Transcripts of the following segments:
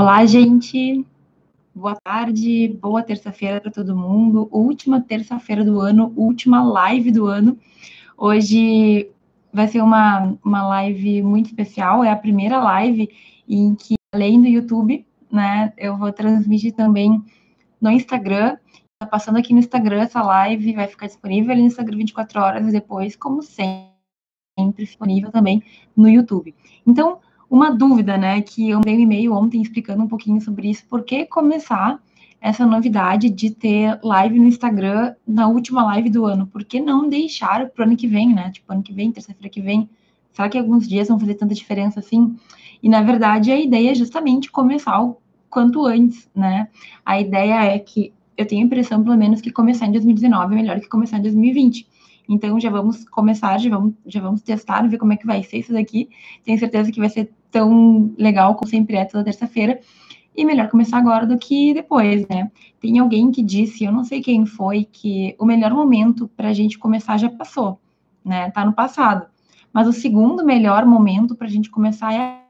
Olá, gente. Boa tarde, boa terça-feira para todo mundo. Última terça-feira do ano, última live do ano. Hoje vai ser uma, uma live muito especial, é a primeira live em que, além do YouTube, né, eu vou transmitir também no Instagram. Tá passando aqui no Instagram essa live, vai ficar disponível ali no Instagram 24 horas depois, como sempre, disponível também no YouTube. Então, uma dúvida, né, que eu mandei um e-mail ontem explicando um pouquinho sobre isso, por que começar essa novidade de ter live no Instagram na última live do ano? Por que não deixar para o ano que vem, né? Tipo, ano que vem, terça-feira que vem. Será que alguns dias vão fazer tanta diferença assim? E, na verdade, a ideia é justamente começar o quanto antes, né? A ideia é que eu tenho a impressão, pelo menos, que começar em 2019 é melhor que começar em 2020. Então já vamos começar, já vamos, já vamos testar, ver como é que vai ser isso daqui. Tenho certeza que vai ser tão legal como sempre é toda terça-feira. E melhor começar agora do que depois, né? Tem alguém que disse, eu não sei quem foi, que o melhor momento para a gente começar já passou, né? Tá no passado. Mas o segundo melhor momento para a gente começar é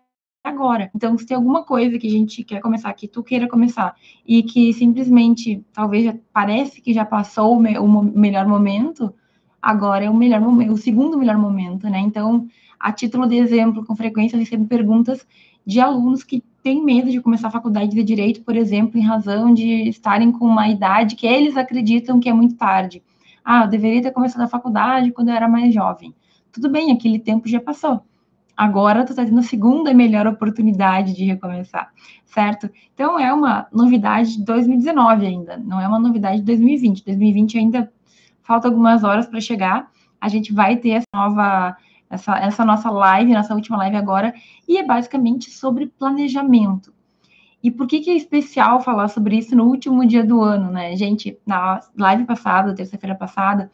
agora. Então, se tem alguma coisa que a gente quer começar, que tu queira começar, e que simplesmente, talvez parece que já passou o, me o melhor momento, agora é o melhor momento, o segundo melhor momento, né? Então, a título de exemplo, com frequência recebo perguntas de alunos que têm medo de começar a faculdade de direito, por exemplo, em razão de estarem com uma idade que eles acreditam que é muito tarde. Ah, eu deveria ter começado a faculdade quando eu era mais jovem. Tudo bem, aquele tempo já passou. Agora tu está tendo a segunda melhor oportunidade de recomeçar, certo? Então é uma novidade de 2019 ainda, não é uma novidade de 2020. 2020 ainda falta algumas horas para chegar. A gente vai ter essa nova, essa, essa nossa live, nossa última live agora, e é basicamente sobre planejamento. E por que, que é especial falar sobre isso no último dia do ano, né? Gente, na live passada, terça-feira passada,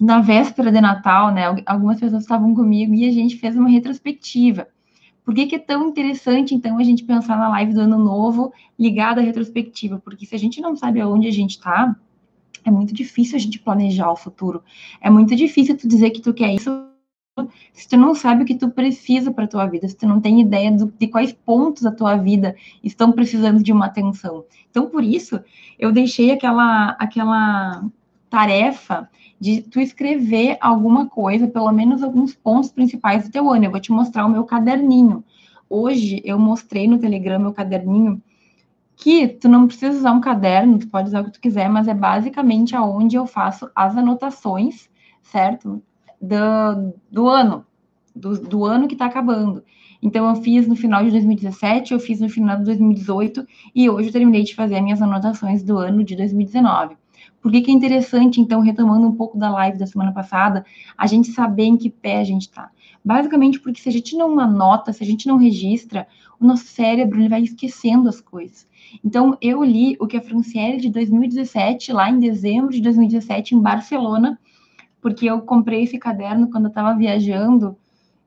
na véspera de Natal, né? Algumas pessoas estavam comigo e a gente fez uma retrospectiva. Por que, que, é tão interessante, então, a gente pensar na live do ano novo ligada à retrospectiva? Porque se a gente não sabe aonde a gente está, é muito difícil a gente planejar o futuro. É muito difícil tu dizer que tu quer isso se tu não sabe o que tu precisa para tua vida, se tu não tem ideia do, de quais pontos da tua vida estão precisando de uma atenção. Então, por isso, eu deixei aquela aquela tarefa de tu escrever alguma coisa, pelo menos alguns pontos principais do teu ano. Eu vou te mostrar o meu caderninho. Hoje eu mostrei no Telegram meu caderninho que tu não precisa usar um caderno, tu pode usar o que tu quiser, mas é basicamente aonde eu faço as anotações, certo? Do, do ano, do, do ano que está acabando. Então, eu fiz no final de 2017, eu fiz no final de 2018, e hoje eu terminei de fazer as minhas anotações do ano de 2019. Por que, que é interessante, então, retomando um pouco da live da semana passada, a gente saber em que pé a gente está? Basicamente porque se a gente não anota, se a gente não registra, o nosso cérebro ele vai esquecendo as coisas. Então, eu li o que a Franciele de 2017, lá em dezembro de 2017, em Barcelona, porque eu comprei esse caderno quando eu estava viajando,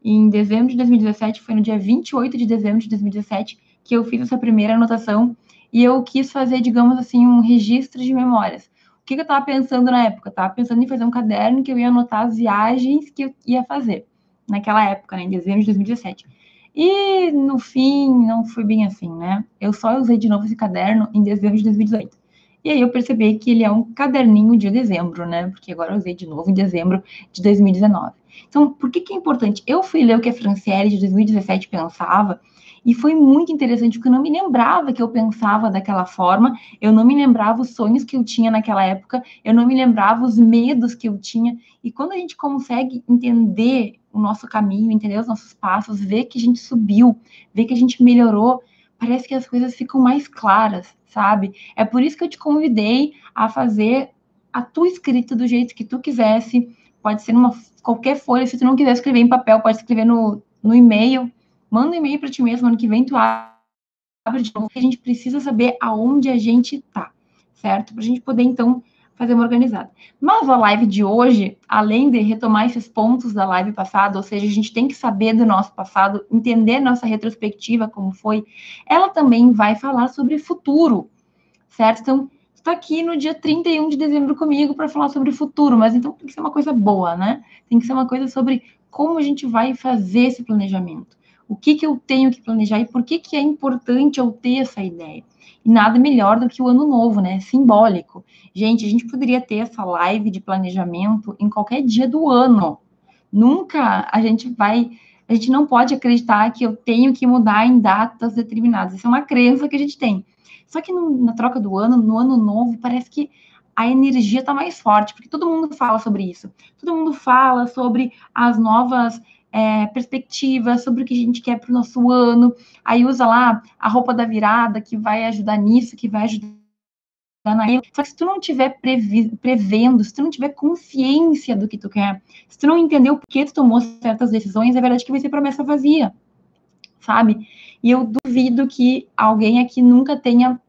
em dezembro de 2017, foi no dia 28 de dezembro de 2017, que eu fiz essa primeira anotação, e eu quis fazer, digamos assim, um registro de memórias. O que, que eu estava pensando na época? Eu estava pensando em fazer um caderno que eu ia anotar as viagens que eu ia fazer, naquela época, né, em dezembro de 2017. E no fim, não foi bem assim, né? Eu só usei de novo esse caderno em dezembro de 2018. E aí eu percebi que ele é um caderninho de dezembro, né? Porque agora eu usei de novo em dezembro de 2019. Então, por que, que é importante? Eu fui ler o que a Franciele de 2017 pensava, e foi muito interessante, porque eu não me lembrava que eu pensava daquela forma, eu não me lembrava os sonhos que eu tinha naquela época, eu não me lembrava os medos que eu tinha. E quando a gente consegue entender o nosso caminho, entender os nossos passos, ver que a gente subiu, ver que a gente melhorou, parece que as coisas ficam mais claras, sabe? É por isso que eu te convidei a fazer a tua escrita do jeito que tu quisesse. Pode ser numa qualquer folha, se tu não quiser escrever em papel, pode escrever no, no e-mail. Manda um e-mail para ti mesmo, ano que vem tu abre de novo. A gente precisa saber aonde a gente tá, certo? Para a gente poder, então, fazer uma organizada. Mas a live de hoje, além de retomar esses pontos da live passada, ou seja, a gente tem que saber do nosso passado, entender nossa retrospectiva, como foi, ela também vai falar sobre futuro, certo? Então, está aqui no dia 31 de dezembro comigo para falar sobre futuro, mas então tem que ser uma coisa boa, né? Tem que ser uma coisa sobre como a gente vai fazer esse planejamento. o que, que eu tenho que planejar e por que, que é importante eu ter essa ideia. Nada melhor do que o ano novo, né? Simbólico. Gente, a gente poderia ter essa live de planejamento em qualquer dia do ano. Nunca a gente vai. A gente não pode acreditar que eu tenho que mudar em datas determinadas. Isso é uma crença que a gente tem. Só que no, na troca do ano, no ano novo, parece que a energia está mais forte, porque todo mundo fala sobre isso. Todo mundo fala sobre as novas é, perspectivas, sobre o que a gente quer para o nosso ano. Aí usa lá a roupa da virada, que vai ajudar nisso, que vai ajudar naquilo. Só que se tu não tiver prevendo, se tu não tiver consciência do que tu quer, se tu não entender o porquê tu tomou certas decisões, é verdade que vai ser promessa vazia, sabe? E eu duvido que alguém aqui nunca tenha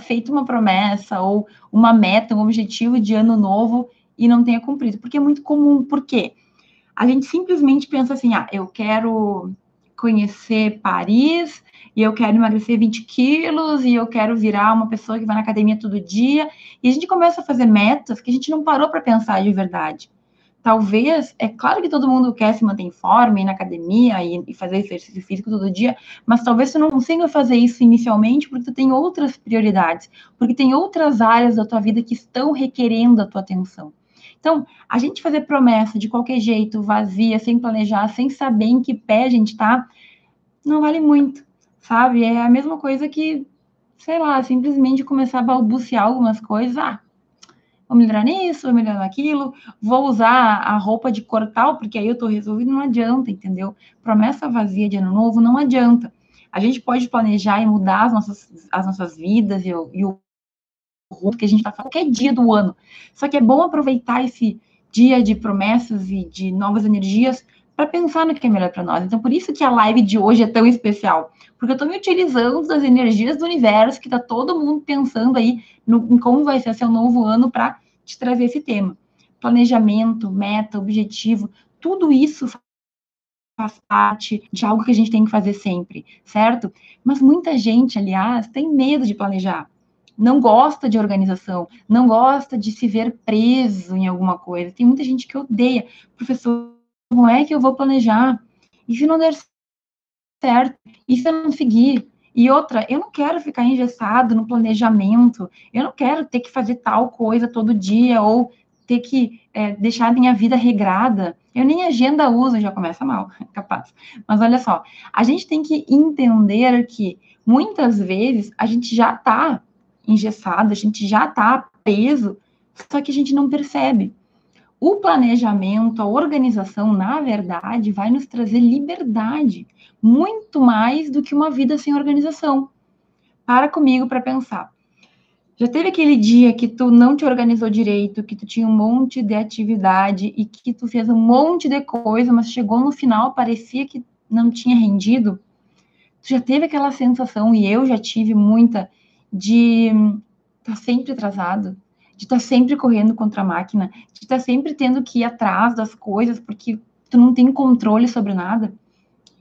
feito uma promessa ou uma meta, um objetivo de ano novo e não tenha cumprido, porque é muito comum. Por quê? A gente simplesmente pensa assim: ah, eu quero conhecer Paris e eu quero emagrecer 20 quilos e eu quero virar uma pessoa que vai na academia todo dia. E a gente começa a fazer metas que a gente não parou para pensar de verdade talvez, é claro que todo mundo quer se manter em forma, ir na academia e, e, fazer exercício físico todo dia, mas talvez você não consiga fazer isso inicialmente porque tu tem outras prioridades, porque tem outras áreas da tua vida que estão requerendo a tua atenção. Então, a gente fazer promessa de qualquer jeito, vazia, sem planejar, sem saber em que pé a gente tá, não vale muito, sabe? É a mesma coisa que, sei lá, simplesmente começar a balbuciar algumas coisas, ah, vou melhorar nisso, vou melhorar naquilo, vou usar a roupa de cor tal, porque aí eu tô resolvido, não adianta, entendeu? Promessa vazia de ano novo não adianta. A gente pode planejar e mudar as nossas, as nossas vidas e, e o rumo que a gente tá fazendo qualquer dia do ano. Só que é bom aproveitar esse dia de promessas e de novas energias para pensar no que é melhor para nós. Então, por isso que a live de hoje é tão especial, porque eu estou me utilizando das energias do universo, que está todo mundo pensando aí no, em como vai ser seu novo ano para te trazer esse tema. Planejamento, meta, objetivo, tudo isso faz parte de algo que a gente tem que fazer sempre, certo? Mas muita gente, aliás, tem medo de planejar. Não gosta de organização, não gosta de se ver preso em alguma coisa. Tem muita gente que odeia. Professor, como é que eu vou planejar? E se não der certo? E se eu não seguir? E outra, eu não quero ficar engessado no planejamento, eu não quero ter que fazer tal coisa todo dia, ou ter que é, deixar minha vida regrada. Eu nem agenda uso, já começa mal, capaz. Mas olha só, a gente tem que entender que muitas vezes a gente já está engessado, a gente já está preso, só que a gente não percebe. O planejamento, a organização, na verdade, vai nos trazer liberdade, muito mais do que uma vida sem organização. Para comigo para pensar. Já teve aquele dia que tu não te organizou direito, que tu tinha um monte de atividade e que tu fez um monte de coisa, mas chegou no final, parecia que não tinha rendido? Tu já teve aquela sensação, e eu já tive muita, de estar tá sempre atrasado, de estar tá sempre correndo contra a máquina, de estar tá sempre tendo que ir atrás das coisas porque tu não tem controle sobre nada.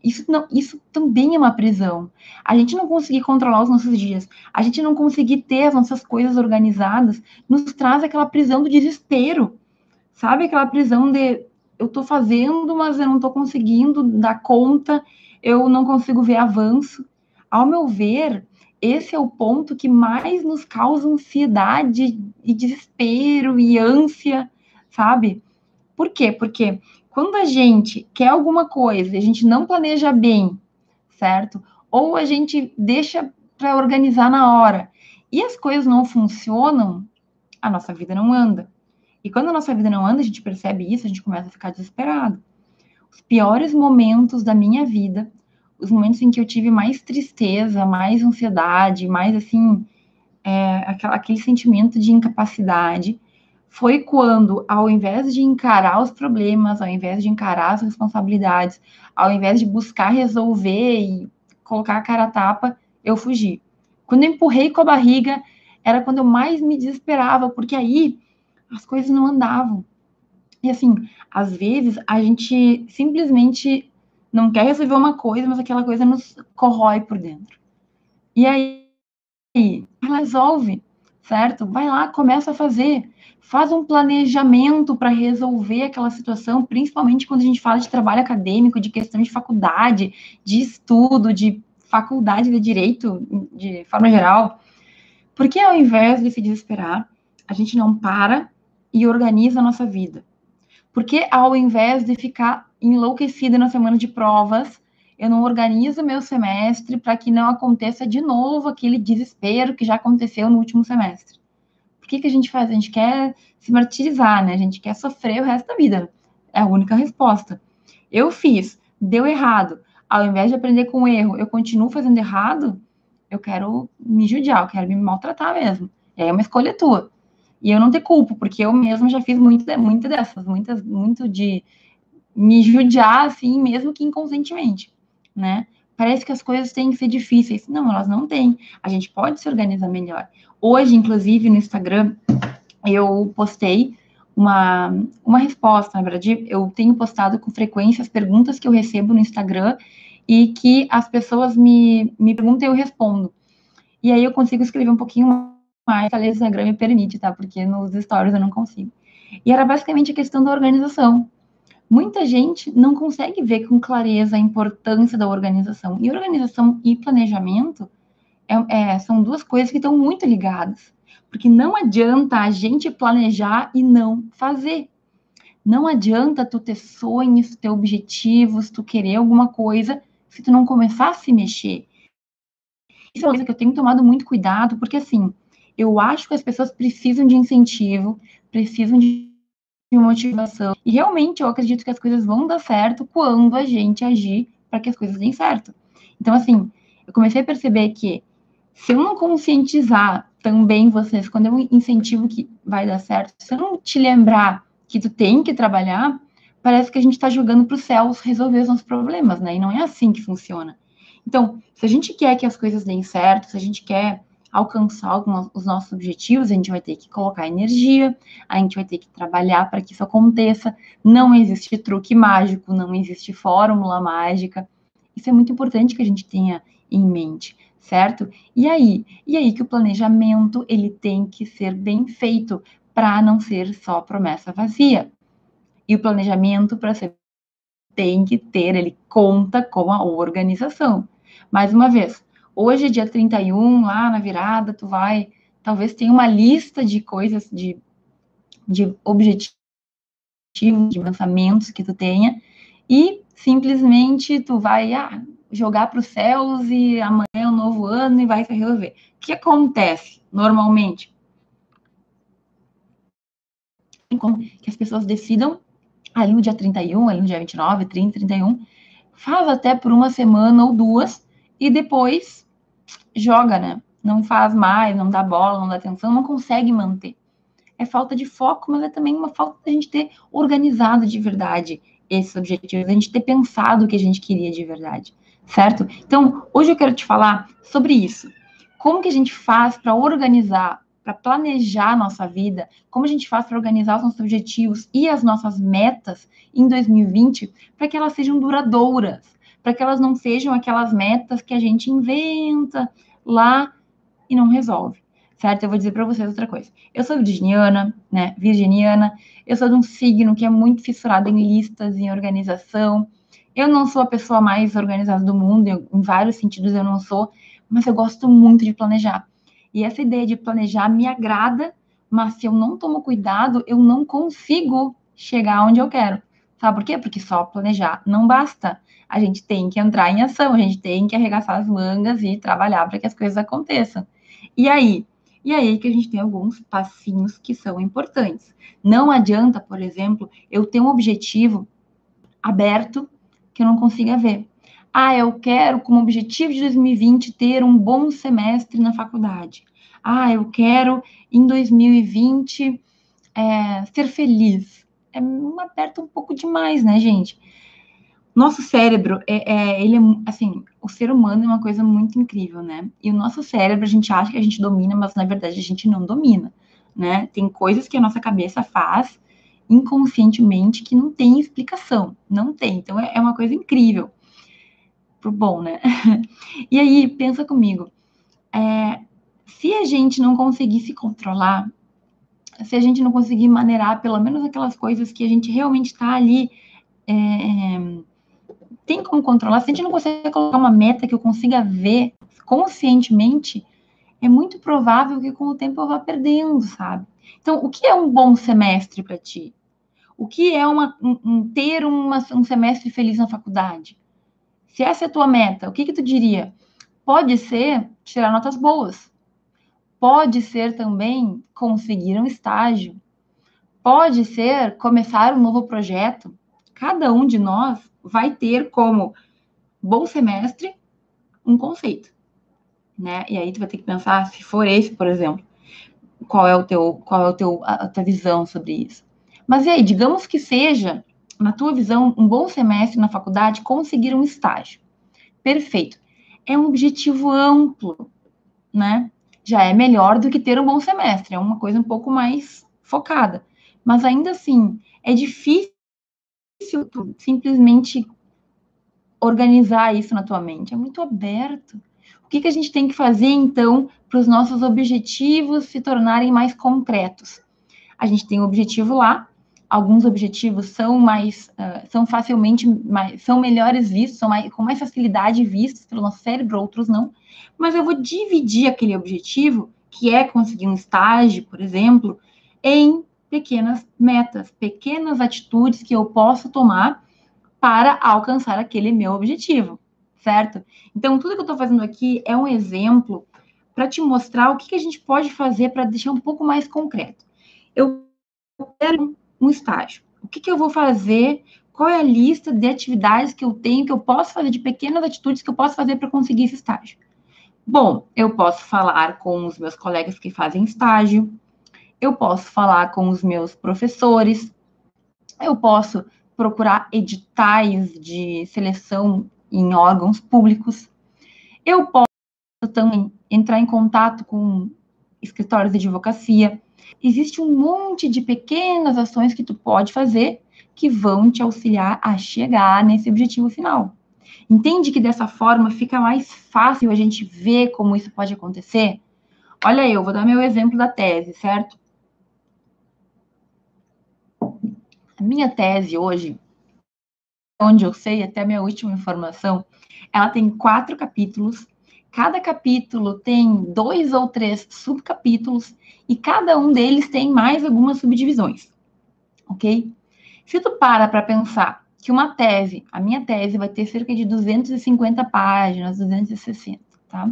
Isso, não, isso também é uma prisão. A gente não conseguir controlar os nossos dias, a gente não conseguir ter as nossas coisas organizadas, nos traz aquela prisão do desespero. Sabe aquela prisão de eu tô fazendo, mas eu não tô conseguindo dar conta, eu não consigo ver avanço. Ao meu ver, esse é o ponto que mais nos causa ansiedade e desespero e ânsia, sabe? Por quê? Porque quando a gente quer alguma coisa e a gente não planeja bem, certo? Ou a gente deixa para organizar na hora e as coisas não funcionam, a nossa vida não anda. E quando a nossa vida não anda, a gente percebe isso, a gente começa a ficar desesperado. Os piores momentos da minha vida os momentos em que eu tive mais tristeza, mais ansiedade, mais assim, é, aquela, aquele sentimento de incapacidade, foi quando, ao invés de encarar os problemas, ao invés de encarar as responsabilidades, ao invés de buscar resolver e colocar a cara a tapa, eu fugi. Quando eu empurrei com a barriga, era quando eu mais me desesperava, porque aí as coisas não andavam. E assim, às vezes a gente simplesmente não quer resolver uma coisa, mas aquela coisa nos corrói por dentro. E aí, resolve, certo? Vai lá, começa a fazer. Faz um planejamento para resolver aquela situação, principalmente quando a gente fala de trabalho acadêmico, de questão de faculdade, de estudo, de faculdade de direito, de forma geral. Porque ao invés de se desesperar, a gente não para e organiza a nossa vida? Porque ao invés de ficar enlouquecida na semana de provas, eu não organizo meu semestre para que não aconteça de novo aquele desespero que já aconteceu no último semestre. Por que, que a gente faz? A gente quer se martirizar, né? A gente quer sofrer o resto da vida. É a única resposta. Eu fiz, deu errado. Ao invés de aprender com o erro, eu continuo fazendo errado, eu quero me judiar, eu quero me maltratar mesmo. E aí é uma escolha tua. E eu não te culpo, porque eu mesma já fiz muito, muito dessas, muitas, muito de me judiar, assim, mesmo que inconscientemente, né? Parece que as coisas têm que ser difíceis. Não, elas não têm. A gente pode se organizar melhor. Hoje, inclusive, no Instagram, eu postei uma, uma resposta, na verdade, eu tenho postado com frequência as perguntas que eu recebo no Instagram e que as pessoas me, me perguntam e eu respondo. E aí eu consigo escrever um pouquinho mais, a o Instagram me permite, tá? Porque nos stories eu não consigo. E era basicamente a questão da organização. Muita gente não consegue ver com clareza a importância da organização. E organização e planejamento é, é, são duas coisas que estão muito ligadas. Porque não adianta a gente planejar e não fazer. Não adianta tu ter sonhos, ter objetivos, tu querer alguma coisa, se tu não começar a se mexer. Isso é uma coisa que eu tenho tomado muito cuidado, porque assim, eu acho que as pessoas precisam de incentivo, precisam de motivação. E realmente eu acredito que as coisas vão dar certo quando a gente agir para que as coisas deem certo. Então, assim, eu comecei a perceber que se eu não conscientizar também vocês, quando eu incentivo que vai dar certo, se eu não te lembrar que tu tem que trabalhar, parece que a gente está jogando para os céus resolver os nossos problemas, né? E não é assim que funciona. Então, se a gente quer que as coisas deem certo, se a gente quer alcançar alguns, os nossos objetivos, a gente vai ter que colocar energia, a gente vai ter que trabalhar para que isso aconteça. Não existe truque mágico, não existe fórmula mágica. Isso é muito importante que a gente tenha em mente, certo? E aí, e aí que o planejamento ele tem que ser bem feito para não ser só promessa vazia. E o planejamento para ser tem que ter, ele conta com a organização. Mais uma vez, Hoje é dia 31, lá na virada, tu vai, talvez tenha uma lista de coisas, de, de objetivos, de pensamentos que tu tenha, e simplesmente tu vai ah, jogar para os céus e amanhã é um novo ano e vai se resolver. O que acontece normalmente? Que as pessoas decidam ali no dia 31, ali no dia 29, 30, 31, faz até por uma semana ou duas, e depois joga, né? Não faz mais, não dá bola, não dá atenção, não consegue manter. É falta de foco, mas é também uma falta da gente ter organizado de verdade esses objetivos, a gente ter pensado o que a gente queria de verdade, certo? Então, hoje eu quero te falar sobre isso. Como que a gente faz para organizar, para planejar a nossa vida? Como a gente faz para organizar os nossos objetivos e as nossas metas em 2020 para que elas sejam duradouras, para que elas não sejam aquelas metas que a gente inventa lá e não resolve, certo? Eu vou dizer para vocês outra coisa. Eu sou virginiana, né? Virginiana. Eu sou de um signo que é muito fissurado em listas, em organização. Eu não sou a pessoa mais organizada do mundo, eu, em vários sentidos eu não sou, mas eu gosto muito de planejar. E essa ideia de planejar me agrada, mas se eu não tomo cuidado, eu não consigo chegar onde eu quero. Sabe por quê? Porque só planejar não basta. A gente tem que entrar em ação, a gente tem que arregaçar as mangas e trabalhar para que as coisas aconteçam. E aí? E aí que a gente tem alguns passinhos que são importantes. Não adianta, por exemplo, eu ter um objetivo aberto que eu não consiga ver. Ah, eu quero, como objetivo de 2020, ter um bom semestre na faculdade. Ah, eu quero, em 2020, é, ser feliz é um aperto um pouco demais, né, gente? Nosso cérebro, é, é, ele é, assim, o ser humano é uma coisa muito incrível, né? E o nosso cérebro, a gente acha que a gente domina, mas na verdade a gente não domina, né? Tem coisas que a nossa cabeça faz inconscientemente que não tem explicação, não tem. Então é, é uma coisa incrível, pro bom, né? e aí, pensa comigo, é, se a gente não conseguir se controlar, se a gente não conseguir maneirar pelo menos aquelas coisas que a gente realmente está ali, é, tem como controlar, se a gente não consegue colocar uma meta que eu consiga ver conscientemente, é muito provável que com o tempo eu vá perdendo, sabe? Então, o que é um bom semestre para ti? O que é uma, um, um, ter uma, um semestre feliz na faculdade? Se essa é a tua meta, o que, que tu diria? Pode ser tirar notas boas. Pode ser também conseguir um estágio. Pode ser começar um novo projeto. Cada um de nós vai ter como bom semestre um conceito, né? E aí tu vai ter que pensar, se for esse, por exemplo, qual é o teu, qual é o teu, a tua visão sobre isso. Mas e aí, digamos que seja, na tua visão, um bom semestre na faculdade conseguir um estágio. Perfeito é um objetivo amplo, né? Já é melhor do que ter um bom semestre, é uma coisa um pouco mais focada. Mas ainda assim, é difícil simplesmente organizar isso na tua mente, é muito aberto. O que, que a gente tem que fazer, então, para os nossos objetivos se tornarem mais concretos? A gente tem um objetivo lá, alguns objetivos são mais, uh, são facilmente, mais, são melhores vistos, são mais, com mais facilidade vistos pelo nosso cérebro, outros não. Mas eu vou dividir aquele objetivo, que é conseguir um estágio, por exemplo, em pequenas metas, pequenas atitudes que eu posso tomar para alcançar aquele meu objetivo, certo? Então, tudo que eu estou fazendo aqui é um exemplo para te mostrar o que, que a gente pode fazer para deixar um pouco mais concreto. Eu quero um estágio. O que, que eu vou fazer? Qual é a lista de atividades que eu tenho, que eu posso fazer, de pequenas atitudes que eu posso fazer para conseguir esse estágio? Bom, eu posso falar com os meus colegas que fazem estágio, eu posso falar com os meus professores, eu posso procurar editais de seleção em órgãos públicos, eu posso também entrar em contato com escritórios de advocacia, Existe um monte de pequenas ações que tu pode fazer que vão te auxiliar a chegar nesse objetivo final. Entende que dessa forma fica mais fácil a gente ver como isso pode acontecer? Olha eu vou dar meu exemplo da tese, certo? A minha tese hoje, onde eu sei até minha última informação, ela tem quatro capítulos Cada capítulo tem dois ou três subcapítulos e cada um deles tem mais algumas subdivisões, ok? Se tu para para pensar que uma tese, a minha tese vai ter cerca de 250 páginas, 260, tá?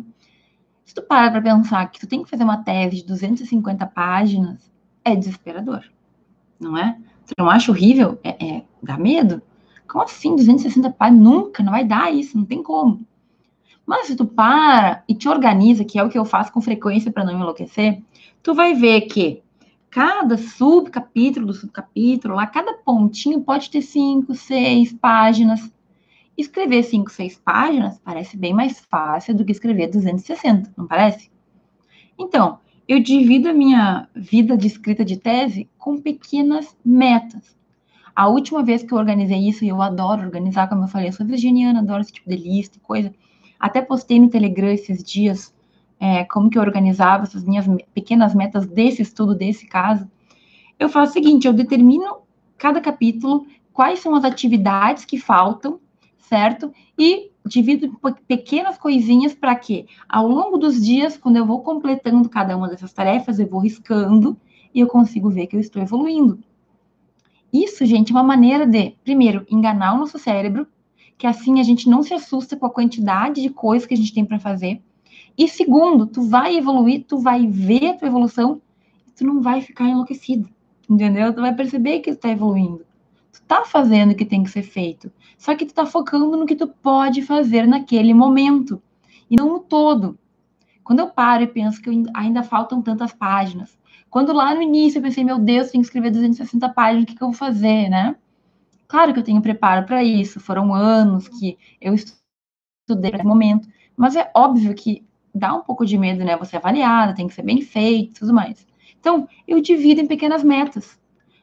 Se tu para para pensar que tu tem que fazer uma tese de 250 páginas, é desesperador, não é? Tu não acha horrível? É, é dá medo? Como assim 260 páginas? Nunca, não vai dar isso, não tem como. Mas se tu para e te organiza, que é o que eu faço com frequência para não enlouquecer, tu vai ver que cada subcapítulo do subcapítulo, lá cada pontinho pode ter cinco, seis páginas. Escrever cinco, seis páginas parece bem mais fácil do que escrever 260, não parece? Então, eu divido a minha vida de escrita de tese com pequenas metas. A última vez que eu organizei isso, e eu adoro organizar, como eu falei, eu sou virginiana, adoro esse tipo de lista e coisa. Até postei no Telegram esses dias é, como que eu organizava essas minhas pequenas metas desse estudo, desse caso. Eu faço o seguinte, eu determino cada capítulo quais são as atividades que faltam, certo? E divido em pequenas coisinhas para que, ao longo dos dias, quando eu vou completando cada uma dessas tarefas, eu vou riscando e eu consigo ver que eu estou evoluindo. Isso, gente, é uma maneira de, primeiro, enganar o nosso cérebro, que assim a gente não se assusta com a quantidade de coisas que a gente tem para fazer. E segundo, tu vai evoluir, tu vai ver a tua evolução, e tu não vai ficar enlouquecido, entendeu? Tu vai perceber que tu tá evoluindo. Tu tá fazendo o que tem que ser feito. Só que tu tá focando no que tu pode fazer naquele momento, e não no todo. Quando eu paro e penso que ainda faltam tantas páginas, quando lá no início eu pensei, meu Deus, tem que escrever 260 páginas, o que, que eu vou fazer, né? Claro que eu tenho preparo para isso, foram anos que eu estudei para momento, mas é óbvio que dá um pouco de medo, né? Você é avaliada, tem que ser bem feito, tudo mais. Então, eu divido em pequenas metas.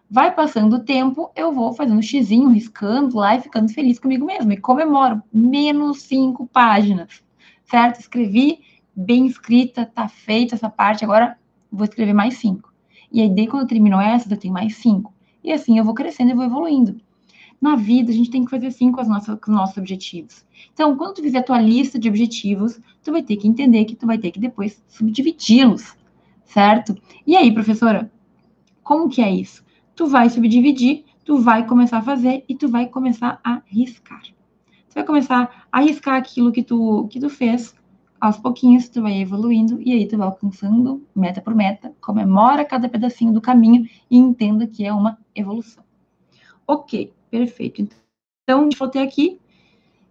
Vai passando o tempo, eu vou fazendo um xizinho, riscando lá e ficando feliz comigo mesmo. E comemoro menos cinco páginas, certo? Escrevi bem escrita, tá feita essa parte, agora vou escrever mais cinco. E aí, daí quando eu termino essa, eu tenho mais cinco. E assim eu vou crescendo e vou evoluindo. Na vida, a gente tem que fazer assim com, nossas, com os nossos objetivos. Então, quando tu fizer a tua lista de objetivos, tu vai ter que entender que tu vai ter que depois subdividi-los, certo? E aí, professora, como que é isso? Tu vai subdividir, tu vai começar a fazer e tu vai começar a riscar. Tu vai começar a riscar aquilo que tu, que tu fez, aos pouquinhos tu vai evoluindo e aí tu vai alcançando meta por meta, comemora cada pedacinho do caminho e entenda que é uma evolução. Ok, perfeito. Então, falou até aqui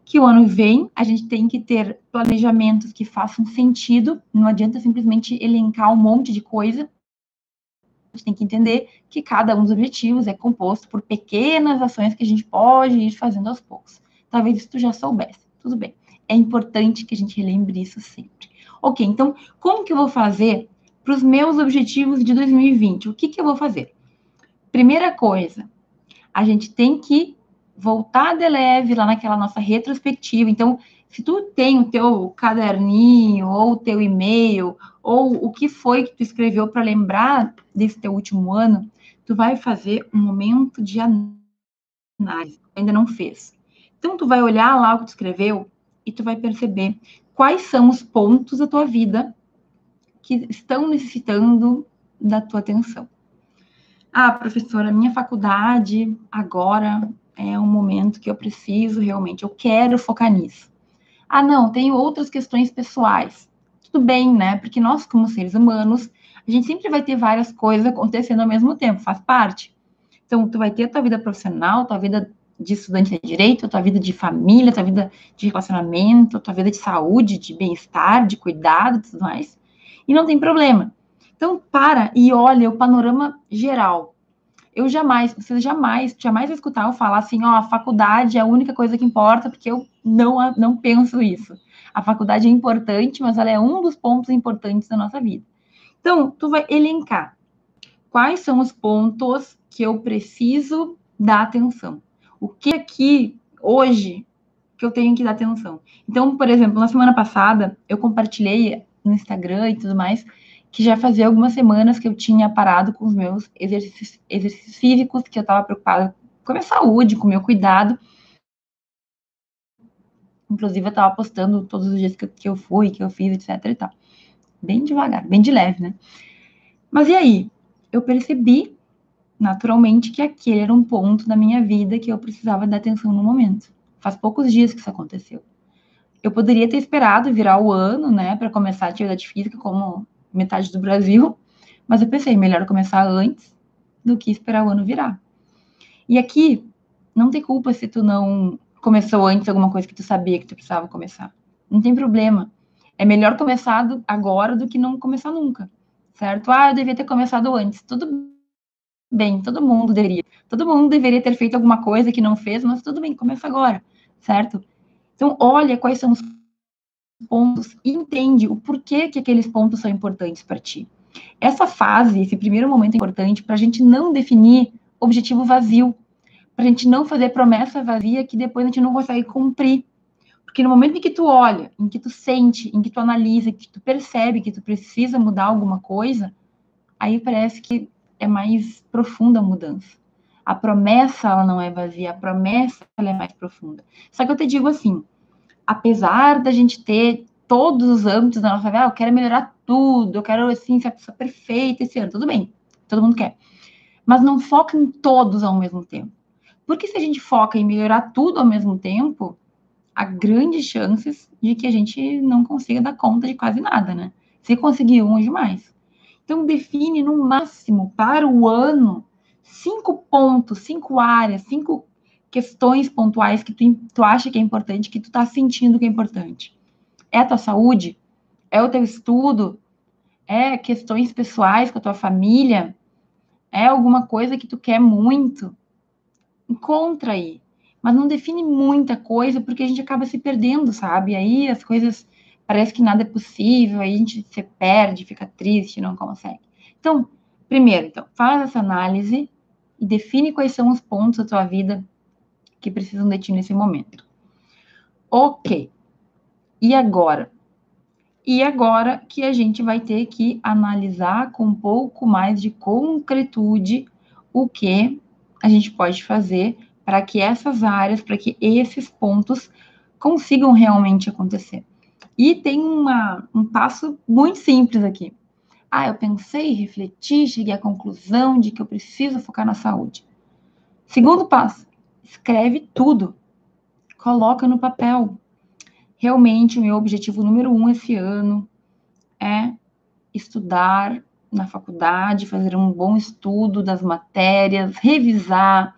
que o ano vem, a gente tem que ter planejamentos que façam sentido, não adianta simplesmente elencar um monte de coisa. A gente tem que entender que cada um dos objetivos é composto por pequenas ações que a gente pode ir fazendo aos poucos. Talvez isso tu já soubesse, tudo bem é importante que a gente relembre isso sempre. Ok, então, como que eu vou fazer para os meus objetivos de 2020? O que, que eu vou fazer? Primeira coisa, a gente tem que voltar de leve lá naquela nossa retrospectiva. Então, se tu tem o teu caderninho, ou o teu e-mail, ou o que foi que tu escreveu para lembrar desse teu último ano, tu vai fazer um momento de análise. Ainda não fez. Então, tu vai olhar lá o que tu escreveu e tu vai perceber quais são os pontos da tua vida que estão necessitando da tua atenção. Ah, professora, minha faculdade agora é um momento que eu preciso realmente, eu quero focar nisso. Ah, não, tenho outras questões pessoais. Tudo bem, né? Porque nós, como seres humanos, a gente sempre vai ter várias coisas acontecendo ao mesmo tempo, faz parte. Então, tu vai ter a tua vida profissional, tua vida de estudante de direito, tua vida de família, tua vida de relacionamento, tua vida de saúde, de bem-estar, de cuidado e tudo mais. E não tem problema. Então, para e olha o panorama geral. Eu jamais, você jamais, jamais vai escutar eu falar assim, ó, a faculdade é a única coisa que importa, porque eu não, não penso isso. A faculdade é importante, mas ela é um dos pontos importantes da nossa vida. Então, tu vai elencar quais são os pontos que eu preciso dar atenção. O que aqui, hoje, que eu tenho que dar atenção? Então, por exemplo, na semana passada, eu compartilhei no Instagram e tudo mais, que já fazia algumas semanas que eu tinha parado com os meus exercícios, exercícios físicos, que eu estava preocupada com a minha saúde, com o meu cuidado. Inclusive, eu estava postando todos os dias que, que eu fui, que eu fiz, etc e tal. Bem devagar, bem de leve, né? Mas e aí? Eu percebi naturalmente que aquele era um ponto da minha vida que eu precisava dar atenção no momento. Faz poucos dias que isso aconteceu. Eu poderia ter esperado virar o ano, né, para começar a atividade física como metade do Brasil, mas eu pensei, melhor começar antes do que esperar o ano virar. E aqui, não tem culpa se tu não começou antes alguma coisa que tu sabia que tu precisava começar. Não tem problema. É melhor começar agora do que não começar nunca, certo? Ah, eu devia ter começado antes. Tudo bem, todo mundo deveria. Todo mundo deveria ter feito alguma coisa que não fez, mas tudo bem, começa agora, certo? Então, olha quais são os pontos e entende o porquê que aqueles pontos são importantes para ti. Essa fase, esse primeiro momento é importante para a gente não definir objetivo vazio, para a gente não fazer promessa vazia que depois a gente não consegue cumprir. Porque no momento em que tu olha, em que tu sente, em que tu analisa, que tu percebe que tu precisa mudar alguma coisa, aí parece que é mais profunda a mudança. A promessa, ela não é vazia, a promessa, ela é mais profunda. Só que eu te digo assim, apesar da gente ter todos os âmbitos da nossa vida, ah, eu quero melhorar tudo, eu quero, assim, ser a pessoa perfeita esse ano, tudo bem, todo mundo quer. Mas não foca em todos ao mesmo tempo. Porque se a gente foca em melhorar tudo ao mesmo tempo, há grandes chances de que a gente não consiga dar conta de quase nada, né? Se conseguir um, é demais. Então, define no máximo para o ano cinco pontos, cinco áreas, cinco questões pontuais que tu, tu acha que é importante, que tu tá sentindo que é importante. É a tua saúde? É o teu estudo? É questões pessoais com a tua família? É alguma coisa que tu quer muito? Encontra aí. Mas não define muita coisa, porque a gente acaba se perdendo, sabe? Aí as coisas parece que nada é possível, aí a gente se perde, fica triste, não consegue. Então, primeiro, então, faz essa análise e define quais são os pontos da tua vida que precisam de ti nesse momento. Ok. E agora? E agora que a gente vai ter que analisar com um pouco mais de concretude o que a gente pode fazer para que essas áreas, para que esses pontos consigam realmente acontecer. E tem uma, um passo muito simples aqui. Ah, eu pensei, refleti, cheguei à conclusão de que eu preciso focar na saúde. Segundo passo, escreve tudo. Coloca no papel. Realmente, o meu objetivo número um esse ano é estudar na faculdade, fazer um bom estudo das matérias, revisar,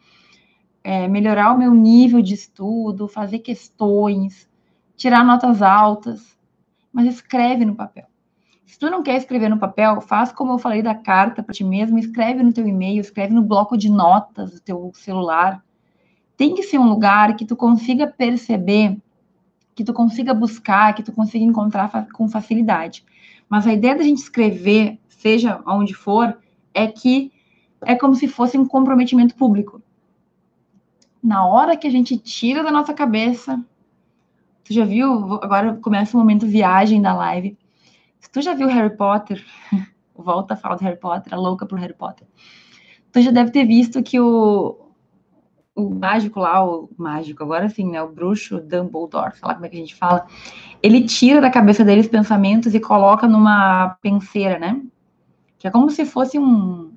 é, melhorar o meu nível de estudo, fazer questões, tirar notas altas, mas escreve no papel. Se tu não quer escrever no papel, faz como eu falei da carta para ti mesmo, escreve no teu e-mail, escreve no bloco de notas do teu celular. Tem que ser um lugar que tu consiga perceber, que tu consiga buscar, que tu consiga encontrar com facilidade. Mas a ideia da gente escrever, seja onde for, é que é como se fosse um comprometimento público. Na hora que a gente tira da nossa cabeça, tu já viu? Agora começa o momento viagem da live. Se tu já viu Harry Potter, volta a falar do Harry Potter, a louca por Harry Potter. Tu já deve ter visto que o, o mágico lá, o mágico, agora sim, né? O bruxo Dumbledore, sei lá como é que a gente fala. Ele tira da cabeça dele os pensamentos e coloca numa penseira, né? Que é como se fosse um.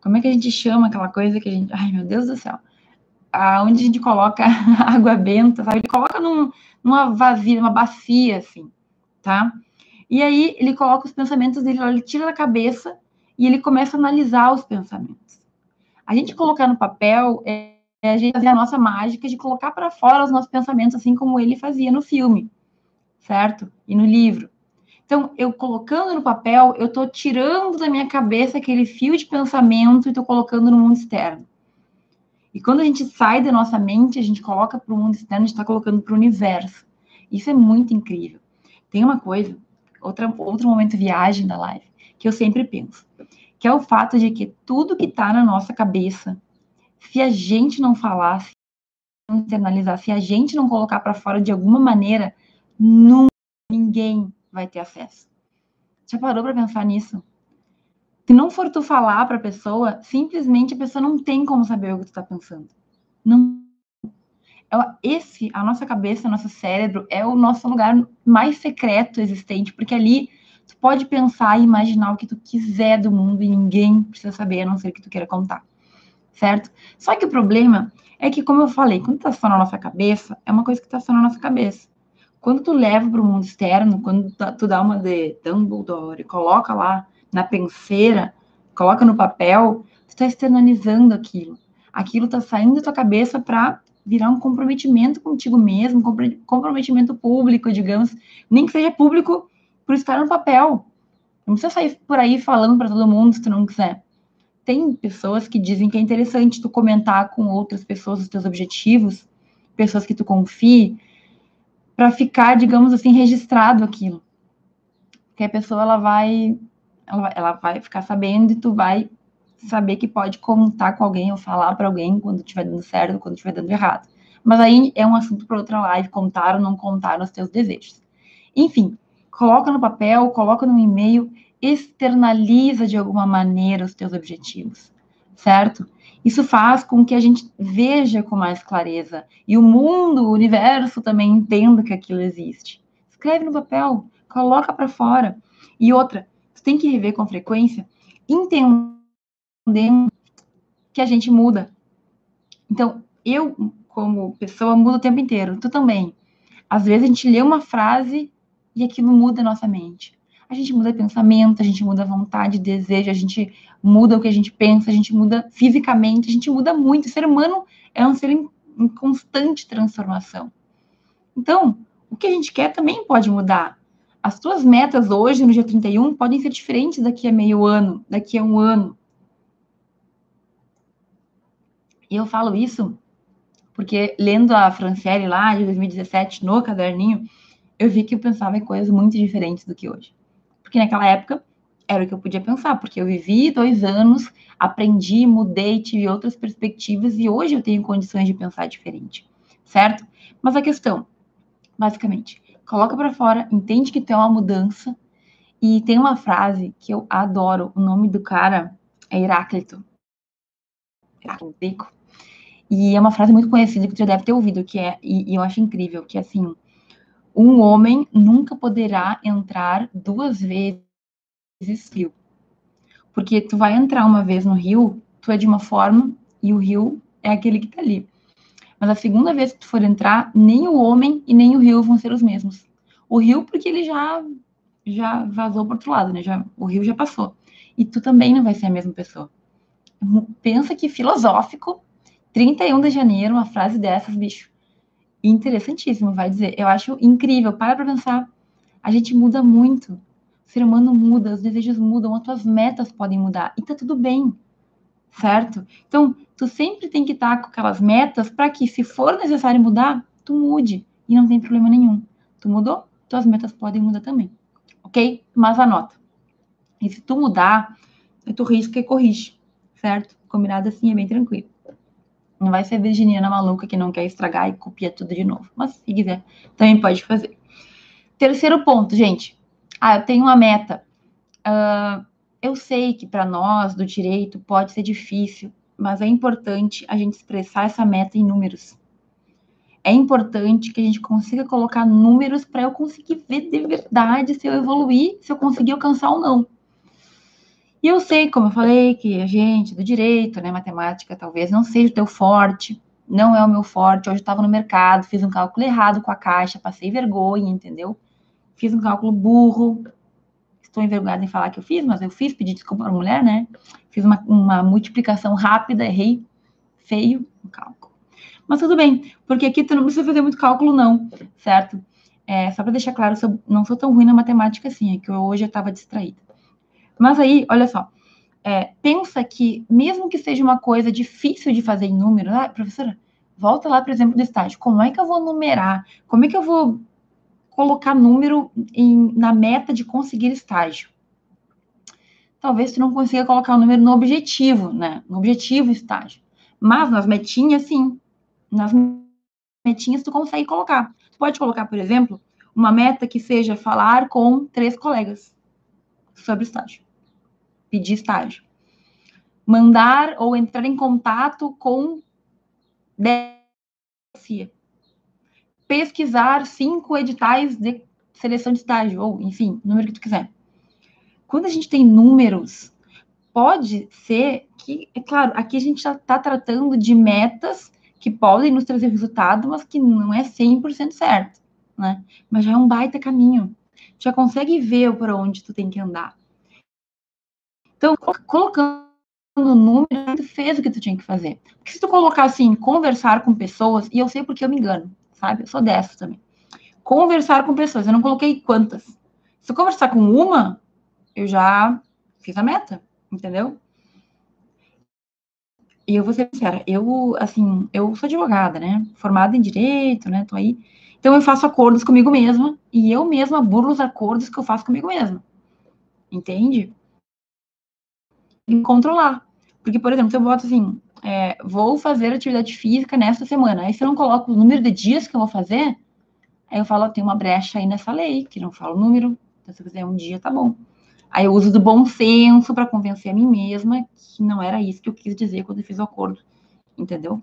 Como é que a gente chama aquela coisa que a gente. Ai, meu Deus do céu. Aonde a gente coloca água benta, sabe? Ele coloca num, numa vazia, numa bacia, assim, tá? E aí ele coloca os pensamentos dele, ele tira da cabeça e ele começa a analisar os pensamentos. A gente colocar no papel é, é a gente fazer a nossa mágica de colocar para fora os nossos pensamentos, assim como ele fazia no filme, certo? E no livro. Então, eu colocando no papel, eu estou tirando da minha cabeça aquele fio de pensamento e estou colocando no mundo externo. E quando a gente sai da nossa mente, a gente coloca para o mundo externo, a gente está colocando para o universo. Isso é muito incrível. Tem uma coisa outra, outro momento viagem da live, que eu sempre penso, que é o fato de que tudo que está na nossa cabeça, se a gente não falar, se não internalizar, se a gente não colocar para fora de alguma maneira, nunca ninguém vai ter acesso. Já parou para pensar nisso? Se não for tu falar para a pessoa, simplesmente a pessoa não tem como saber o que tu está pensando. Não esse, a nossa cabeça, nosso cérebro, é o nosso lugar mais secreto existente, porque ali tu pode pensar e imaginar o que tu quiser do mundo e ninguém precisa saber, a não ser que tu queira contar, certo? Só que o problema é que, como eu falei, quando tá só na nossa cabeça, é uma coisa que tá só na nossa cabeça. Quando tu leva para o mundo externo, quando tu dá uma de Dumbledore, coloca lá na penseira, coloca no papel, tu está externalizando aquilo. Aquilo está saindo da tua cabeça para virar um comprometimento contigo mesmo, comprometimento público, digamos, nem que seja público por estar no papel. Não precisa sair por aí falando para todo mundo se tu não quiser. Tem pessoas que dizem que é interessante tu comentar com outras pessoas os teus objetivos, pessoas que tu confie, para ficar, digamos assim, registrado aquilo. Que a pessoa ela vai ela, ela vai ficar sabendo e tu vai saber que pode contar com alguém ou falar para alguém quando estiver dando certo quando estiver dando errado. Mas aí é um assunto para outra live, contar ou não contar os teus desejos. Enfim, coloca no papel, coloca no e-mail, externaliza de alguma maneira os teus objetivos, certo? Isso faz com que a gente veja com mais clareza e o mundo, o universo também entenda que aquilo existe. Escreve no papel, coloca para fora. E outra, você tem que rever com frequência, entender entendemos que a gente muda. Então, eu, como pessoa, mudo o tempo inteiro. Tu também. Às vezes a gente lê uma frase e aquilo muda a nossa mente. A gente muda pensamento, a gente muda vontade, desejo, a gente muda o que a gente pensa, a gente muda fisicamente, a gente muda muito. O ser humano é um ser em, em constante transformação. Então, o que a gente quer também pode mudar. As tuas metas hoje, no dia 31, podem ser diferentes daqui a meio ano, daqui a um ano. E eu falo isso porque, lendo a Franciele lá, de 2017, no caderninho, eu vi que eu pensava em coisas muito diferentes do que hoje. Porque naquela época era o que eu podia pensar, porque eu vivi dois anos, aprendi, mudei, tive outras perspectivas e hoje eu tenho condições de pensar diferente, certo? Mas a questão, basicamente, coloca para fora, entende que tem uma mudança. E tem uma frase que eu adoro, o nome do cara é Heráclito. Heráclito. E é uma frase muito conhecida que você deve ter ouvido, que é, e, e eu acho incrível, que é assim, um homem nunca poderá entrar duas vezes rio. Porque tu vai entrar uma vez no rio, tu é de uma forma e o rio é aquele que tá ali. Mas a segunda vez que tu for entrar, nem o homem e nem o rio vão ser os mesmos. O rio, porque ele já já vazou para outro lado, né? Já, o rio já passou. E tu também não vai ser a mesma pessoa. Pensa que filosófico, 31 de janeiro, uma frase dessas, bicho. Interessantíssimo, vai dizer. Eu acho incrível. Para pra pensar. A gente muda muito. O ser humano muda, os desejos mudam, as tuas metas podem mudar. E tá tudo bem certo? Então, tu sempre tem que estar com aquelas metas para que, se for necessário mudar, tu mude e não tem problema nenhum. Tu mudou, tuas metas podem mudar também, ok? Mas anota. E se tu mudar, tu risca e corrige, certo? Combinado assim é bem tranquilo. Não vai ser virginiana maluca que não quer estragar e copia tudo de novo. Mas se quiser, também pode fazer. Terceiro ponto, gente. Ah, eu tenho uma meta. Uh, eu sei que para nós do direito pode ser difícil, mas é importante a gente expressar essa meta em números. É importante que a gente consiga colocar números para eu conseguir ver de verdade se eu evoluir, se eu conseguir alcançar ou não. E eu sei, como eu falei, que a gente do direito, né, matemática, talvez não seja o teu forte, não é o meu forte. Hoje eu estava no mercado, fiz um cálculo errado com a caixa, passei vergonha, entendeu? Fiz um cálculo burro, estou envergonhada em falar que eu fiz, mas eu fiz, pedi desculpa para a mulher, né? Fiz uma, uma multiplicação rápida, errei feio no cálculo. Mas tudo bem, porque aqui tu não precisa fazer muito cálculo, não, certo? É, só para deixar claro, eu não sou tão ruim na matemática assim, é que hoje eu estava distraída. Mas aí, olha só, é, pensa que, mesmo que seja uma coisa difícil de fazer em números, ah, professora, volta lá, por exemplo, do estágio, como é que eu vou numerar? Como é que eu vou colocar número em, na meta de conseguir estágio. Talvez tu não consiga colocar o número no objetivo, né? No objetivo estágio. Mas nas metinhas, sim. Nas metinhas tu consegue colocar. Tu pode colocar, por exemplo, uma meta que seja falar com três colegas sobre estágio. Pedir estágio. Mandar ou entrar em contato com delegacia pesquisar cinco editais de seleção de estágio, ou, enfim, número que tu quiser. Quando a gente tem números, pode ser que, é claro, aqui a gente já está tratando de metas que podem nos trazer resultado, mas que não é 100% certo, né? Mas já é um baita caminho. Já consegue ver para onde tu tem que andar. Então, colocando no número, tu fez o que tu tinha que fazer. Porque se tu colocar assim, conversar com pessoas, e eu sei porque eu me engano, sabe? Eu sou dessa também. Conversar com pessoas, eu não coloquei quantas. Se eu conversar com uma, eu já fiz a meta, entendeu? E eu vou ser sincera, eu, assim, eu sou advogada, né? Formada em direito, né? Tô aí. Então eu faço acordos comigo mesma e eu mesma burlo os acordos que eu faço comigo mesma. Entende? Controlar. Porque, por exemplo, se eu boto assim, é, vou fazer atividade física nesta semana. Aí se eu não coloco o número de dias que eu vou fazer, aí eu falo, tem uma brecha aí nessa lei, que não fala o número. Então, se eu fizer um dia, tá bom. Aí eu uso do bom senso para convencer a mim mesma que não era isso que eu quis dizer quando eu fiz o acordo. Entendeu?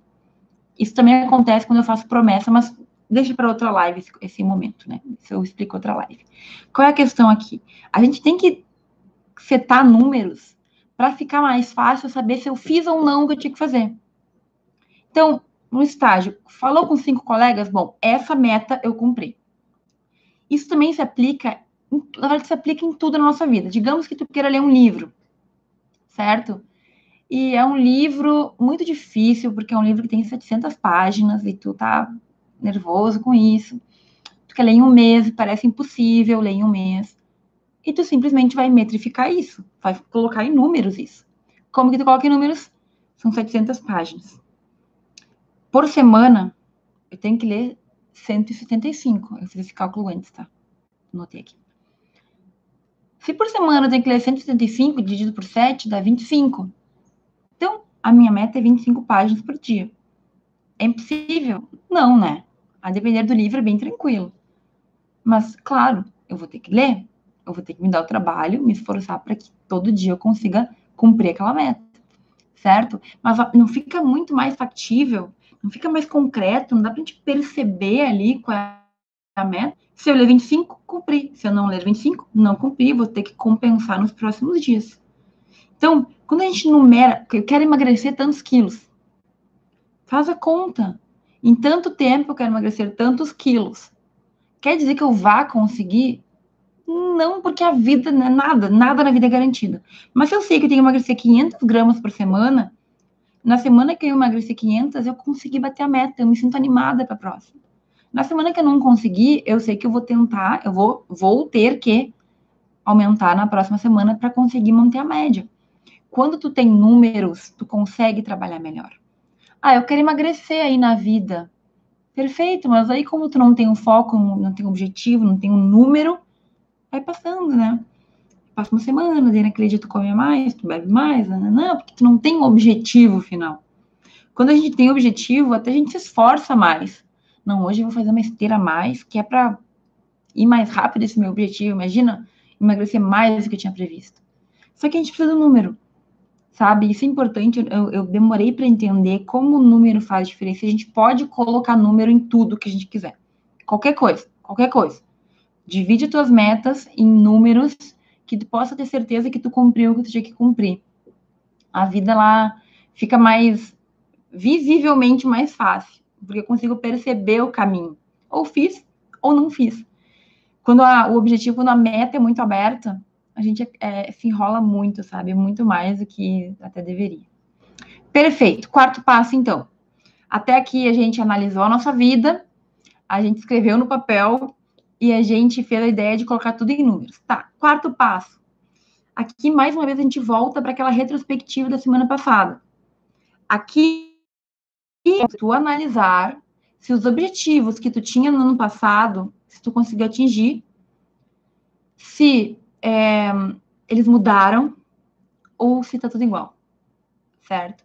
Isso também acontece quando eu faço promessa, mas deixa para outra live esse, esse, momento, né? Isso eu explico outra live. Qual é a questão aqui? A gente tem que setar números para ficar mais fácil saber se eu fiz ou não o que eu tinha que fazer. Então, no estágio, falou com cinco colegas, bom, essa meta eu cumpri. Isso também se aplica, na verdade, se aplica em tudo na nossa vida. Digamos que tu queira ler um livro, certo? E é um livro muito difícil, porque é um livro que tem 700 páginas e tu tá nervoso com isso. Tu quer ler em um mês, parece impossível ler em um mês e tu simplesmente vai metrificar isso, vai colocar em números isso. Como que tu coloca em números? São 700 páginas. Por semana, eu tenho que ler 175. Eu fiz esse cálculo antes, tá? Anotei aqui. Se por semana eu tenho que ler 175 dividido por 7, dá 25. Então, a minha meta é 25 páginas por dia. É impossível? Não, né? A depender do livro é bem tranquilo. Mas, claro, eu vou ter que ler, eu vou ter que me dar o trabalho, me esforçar para que todo dia eu consiga cumprir aquela meta, certo? Mas não fica muito mais factível, não fica mais concreto, não dá para a gente perceber ali qual é a meta. Se eu ler 25, cumpri. Se eu não ler 25, não cumpri, vou ter que compensar nos próximos dias. Então, quando a gente numera, eu quero emagrecer tantos quilos, faz a conta. Em tanto tempo eu quero emagrecer tantos quilos. Quer dizer que eu vá conseguir? Não, porque a vida não é nada, nada na vida é garantido. Mas se eu sei que eu tenho que emagrecer 500 gramas por semana, na semana que eu emagreci 500, eu consegui bater a meta, eu me sinto animada para a próxima. Na semana que eu não conseguir, eu sei que eu vou tentar, eu vou, vou ter que aumentar na próxima semana para conseguir manter a média. Quando tu tem números, tu consegue trabalhar melhor. Ah, eu quero emagrecer aí na vida. Perfeito, mas aí como tu não tem um foco, não tem um objetivo, não tem um número, vai passando, né? Passa uma semana, daí naquele dia tu come mais, tu bebe mais, não, não, porque tu não tem um objetivo final. Quando a gente tem objetivo, até a gente se esforça mais. Não, hoje eu vou fazer uma esteira a mais, que é para ir mais rápido esse meu objetivo. Imagina emagrecer mais do que eu tinha previsto. Só que a gente precisa do número, sabe? Isso é importante. Eu, eu demorei para entender como o número faz diferença. A gente pode colocar número em tudo que a gente quiser. Qualquer coisa, qualquer coisa. Divide tuas metas em números que tu possa ter certeza que tu cumpriu o que tu tinha que cumprir. A vida lá fica mais visivelmente mais fácil porque eu consigo perceber o caminho. Ou fiz, ou não fiz. Quando a, o objetivo, quando a meta é muito aberta, a gente é, se enrola muito, sabe? Muito mais do que até deveria. Perfeito. Quarto passo, então. Até aqui a gente analisou a nossa vida, a gente escreveu no papel e a gente fez a ideia de colocar tudo em números. Tá. Quarto passo. Aqui, mais uma vez, a gente volta para aquela retrospectiva da semana passada. Aqui tu analisar se os objetivos que tu tinha no ano passado, se tu conseguiu atingir, se é, eles mudaram ou se tá tudo igual, certo?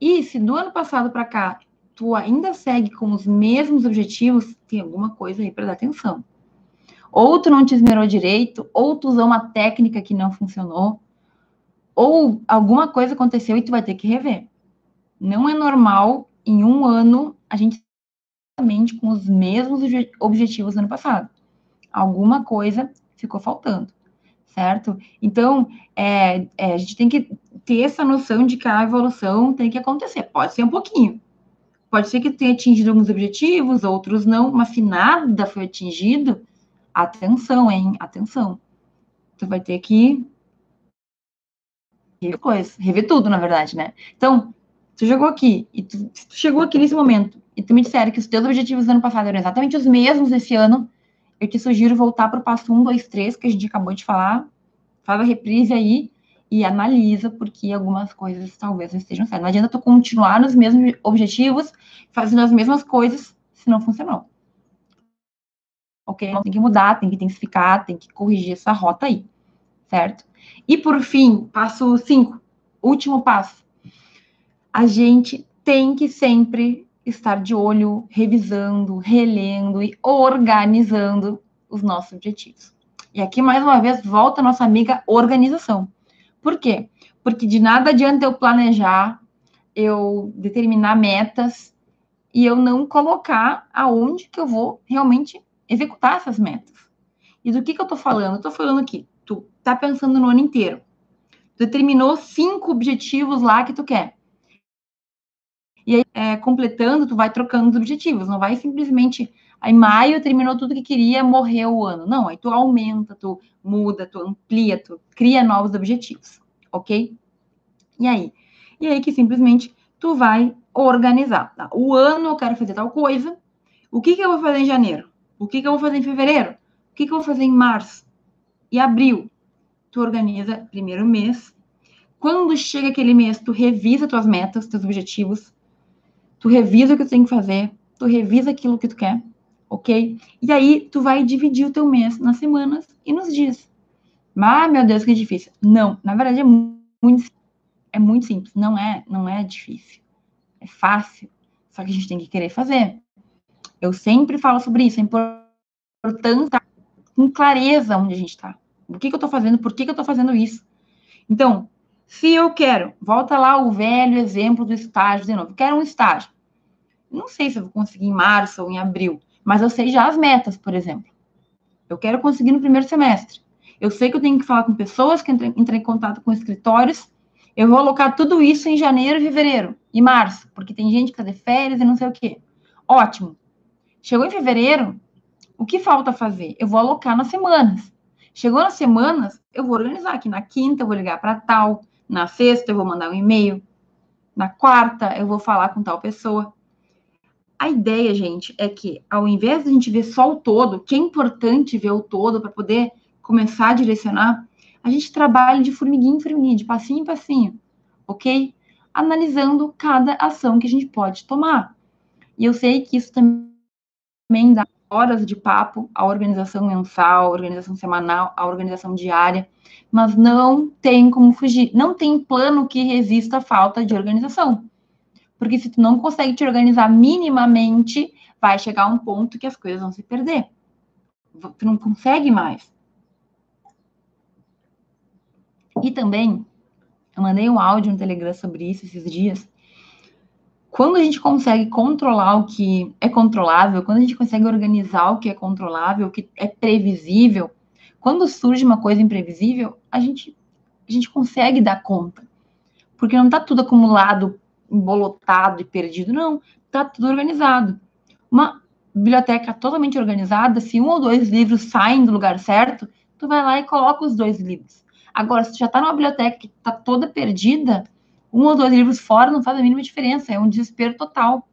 E se do ano passado para cá tu ainda segue com os mesmos objetivos, tem alguma coisa aí para dar atenção. Ou tu não te esmerou direito, ou tu usou uma técnica que não funcionou, ou alguma coisa aconteceu e tu vai ter que rever. Não é normal em um ano, a gente exatamente com os mesmos objetivos do ano passado. Alguma coisa ficou faltando, certo? Então, é, é, a gente tem que ter essa noção de que a evolução tem que acontecer. Pode ser um pouquinho. Pode ser que tenha atingido alguns objetivos, outros não, mas se nada foi atingido, atenção, hein? Atenção. Tu vai ter que rever coisa, rever tudo, na verdade, né? Então, tu chegou aqui, e tu, tu chegou aqui nesse momento, e tu me disseram que os teus objetivos do ano passado eram exatamente os mesmos esse ano, eu te sugiro voltar para o passo 1, 2, 3, que a gente acabou de falar, faz a reprise aí e analisa, porque algumas coisas talvez não estejam certas. Não adianta tu continuar nos mesmos objetivos, fazendo as mesmas coisas, se não funcionou. Ok? Então, tem que mudar, tem que intensificar, tem que corrigir essa rota aí, certo? E por fim, passo 5, último passo a gente tem que sempre estar de olho, revisando, relendo e organizando os nossos objetivos. E aqui, mais uma vez, volta a nossa amiga organização. Por quê? Porque de nada adianta eu planejar, eu determinar metas e eu não colocar aonde que eu vou realmente executar essas metas. E do que, que eu tô falando? Eu tô falando aqui, tu tá pensando no ano inteiro. Tu determinou cinco objetivos lá que tu quer. E aí, é, completando, tu vai trocando os objetivos, não vai simplesmente. Aí, maio terminou tudo que queria, morreu o ano. Não, aí tu aumenta, tu muda, tu amplia, tu cria novos objetivos, ok? E aí? E aí que simplesmente tu vai organizar. Tá? O ano eu quero fazer tal coisa. O que, que eu vou fazer em janeiro? O que, que eu vou fazer em fevereiro? O que, que eu vou fazer em março? E abril? Tu organiza primeiro mês. Quando chega aquele mês, tu revisa tuas metas, teus objetivos tu revisa o que tu tem que fazer, tu revisa aquilo que tu quer, ok? E aí tu vai dividir o teu mês nas semanas e nos dias. Ah, meu Deus, que difícil. Não, na verdade é muito, é muito simples. Não é, não é difícil. É fácil. Só que a gente tem que querer fazer. Eu sempre falo sobre isso, a importância com clareza onde a gente está. O que, que eu estou fazendo, por que, que eu estou fazendo isso. Então, se eu quero, volta lá o velho exemplo do estágio de novo. Quero um estágio. Não sei se eu vou conseguir em março ou em abril, mas eu sei já as metas, por exemplo. Eu quero conseguir no primeiro semestre. Eu sei que eu tenho que falar com pessoas que entrem em contato com escritórios. Eu vou alocar tudo isso em janeiro, fevereiro e março, porque tem gente que está de férias e não sei o quê. Ótimo. Chegou em fevereiro, o que falta fazer? Eu vou alocar nas semanas. Chegou nas semanas, eu vou organizar aqui. Na quinta, eu vou ligar para tal. Na sexta, eu vou mandar um e-mail. Na quarta, eu vou falar com tal pessoa. A ideia, gente, é que ao invés de a gente ver só o todo, que é importante ver o todo para poder começar a direcionar, a gente trabalha de formiguinha em formiguinha, de passinho em passinho, ok? Analisando cada ação que a gente pode tomar. E eu sei que isso também dá horas de papo, a organização mensal, a organização semanal, a organização diária mas não tem como fugir. Não tem plano que resista à falta de organização. Porque se tu não consegue te organizar minimamente, vai chegar um ponto que as coisas vão se perder. Tu não consegue mais. E também, eu mandei um áudio no Telegram sobre isso esses dias. Quando a gente consegue controlar o que é controlável, quando a gente consegue organizar o que é controlável, o que é previsível, quando surge uma coisa imprevisível, a gente, a gente consegue dar conta. Porque não está tudo acumulado, embolotado e perdido, não. Está tudo organizado. Uma biblioteca totalmente organizada, se um ou dois livros saem do lugar certo, tu vai lá e coloca os dois livros. Agora, se tu já está numa biblioteca que está toda perdida, um ou dois livros fora não faz a mínima diferença, é um desespero total.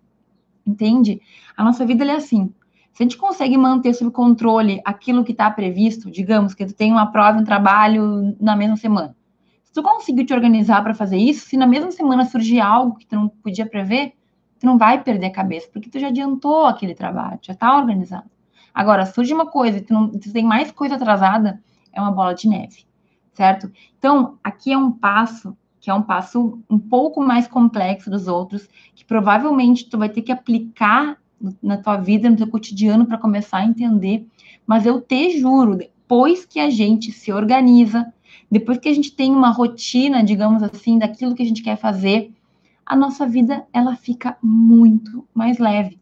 Entende? A nossa vida é assim. Se a gente consegue manter sob controle aquilo que está previsto, digamos que tu tem uma prova, um trabalho na mesma semana. Se tu conseguir te organizar para fazer isso, se na mesma semana surgir algo que tu não podia prever, tu não vai perder a cabeça, porque tu já adiantou aquele trabalho, já está organizado. Agora, surge uma coisa e tu, não, tu tem mais coisa atrasada, é uma bola de neve, certo? Então, aqui é um passo que é um passo um pouco mais complexo dos outros, que provavelmente tu vai ter que aplicar na tua vida, no teu cotidiano, para começar a entender. Mas eu te juro, depois que a gente se organiza, depois que a gente tem uma rotina, digamos assim, daquilo que a gente quer fazer, a nossa vida ela fica muito mais leve.